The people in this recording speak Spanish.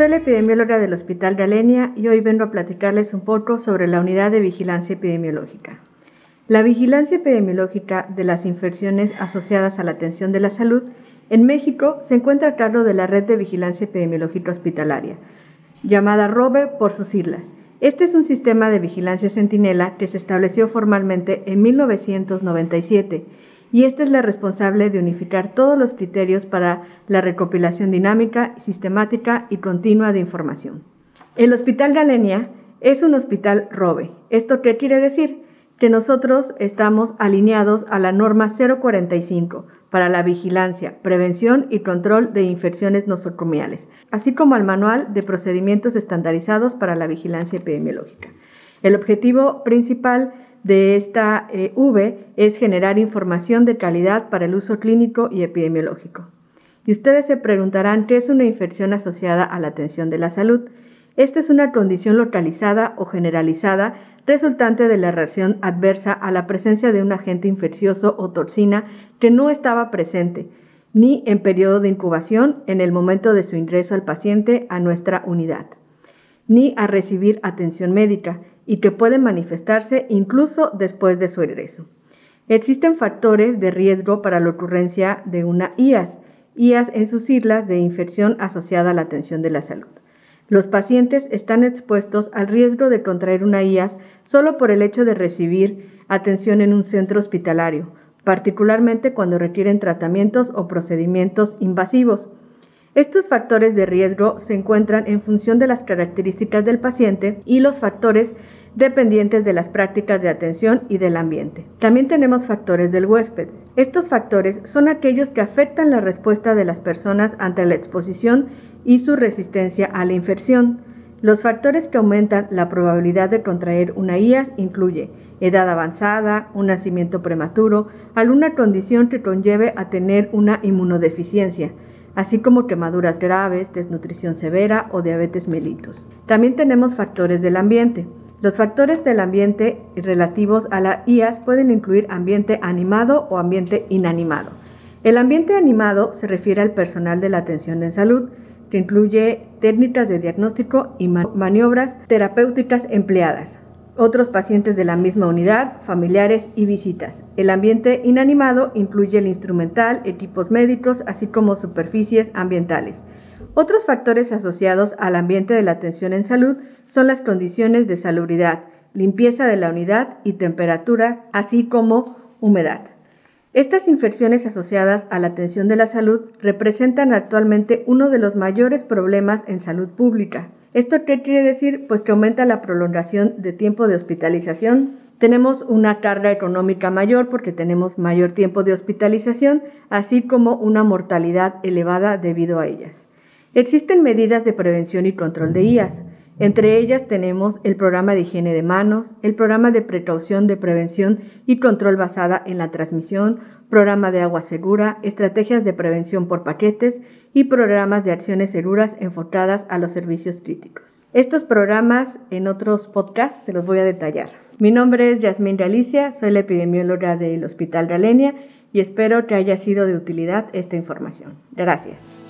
Soy la epidemióloga del Hospital Galenia y hoy vengo a platicarles un poco sobre la unidad de vigilancia epidemiológica. La vigilancia epidemiológica de las infecciones asociadas a la atención de la salud en México se encuentra a cargo de la Red de Vigilancia Epidemiológica Hospitalaria, llamada ROBE por sus siglas. Este es un sistema de vigilancia centinela que se estableció formalmente en 1997 y esta es la responsable de unificar todos los criterios para la recopilación dinámica, sistemática y continua de información. El Hospital Galenia es un hospital ROBE. ¿Esto qué quiere decir? que nosotros estamos alineados a la norma 045 para la vigilancia, prevención y control de infecciones nosocomiales, así como al manual de procedimientos estandarizados para la vigilancia epidemiológica. El objetivo principal de esta eh, V es generar información de calidad para el uso clínico y epidemiológico. Y ustedes se preguntarán qué es una infección asociada a la atención de la salud. Esto es una condición localizada o generalizada resultante de la reacción adversa a la presencia de un agente infeccioso o toxina que no estaba presente, ni en periodo de incubación en el momento de su ingreso al paciente a nuestra unidad, ni a recibir atención médica y que puede manifestarse incluso después de su ingreso. Existen factores de riesgo para la ocurrencia de una IAS, IAS en sus siglas de infección asociada a la atención de la salud. Los pacientes están expuestos al riesgo de contraer una IAS solo por el hecho de recibir atención en un centro hospitalario, particularmente cuando requieren tratamientos o procedimientos invasivos. Estos factores de riesgo se encuentran en función de las características del paciente y los factores dependientes de las prácticas de atención y del ambiente. También tenemos factores del huésped. Estos factores son aquellos que afectan la respuesta de las personas ante la exposición y su resistencia a la infección. Los factores que aumentan la probabilidad de contraer una IAS incluye edad avanzada, un nacimiento prematuro, alguna condición que conlleve a tener una inmunodeficiencia, así como quemaduras graves, desnutrición severa o diabetes mellitus. También tenemos factores del ambiente. Los factores del ambiente relativos a la IAS pueden incluir ambiente animado o ambiente inanimado. El ambiente animado se refiere al personal de la atención en salud, que incluye técnicas de diagnóstico y maniobras terapéuticas empleadas. Otros pacientes de la misma unidad, familiares y visitas. El ambiente inanimado incluye el instrumental, equipos médicos, así como superficies ambientales. Otros factores asociados al ambiente de la atención en salud son las condiciones de salubridad, limpieza de la unidad y temperatura, así como humedad. Estas infecciones asociadas a la atención de la salud representan actualmente uno de los mayores problemas en salud pública. ¿Esto qué quiere decir? Pues que aumenta la prolongación de tiempo de hospitalización. Tenemos una carga económica mayor porque tenemos mayor tiempo de hospitalización, así como una mortalidad elevada debido a ellas. Existen medidas de prevención y control de IAS. Entre ellas tenemos el programa de higiene de manos, el programa de precaución de prevención y control basada en la transmisión, programa de agua segura, estrategias de prevención por paquetes y programas de acciones seguras enfocadas a los servicios críticos. Estos programas en otros podcasts se los voy a detallar. Mi nombre es Yasmín Galicia, soy la epidemióloga del Hospital Galenia y espero que haya sido de utilidad esta información. Gracias.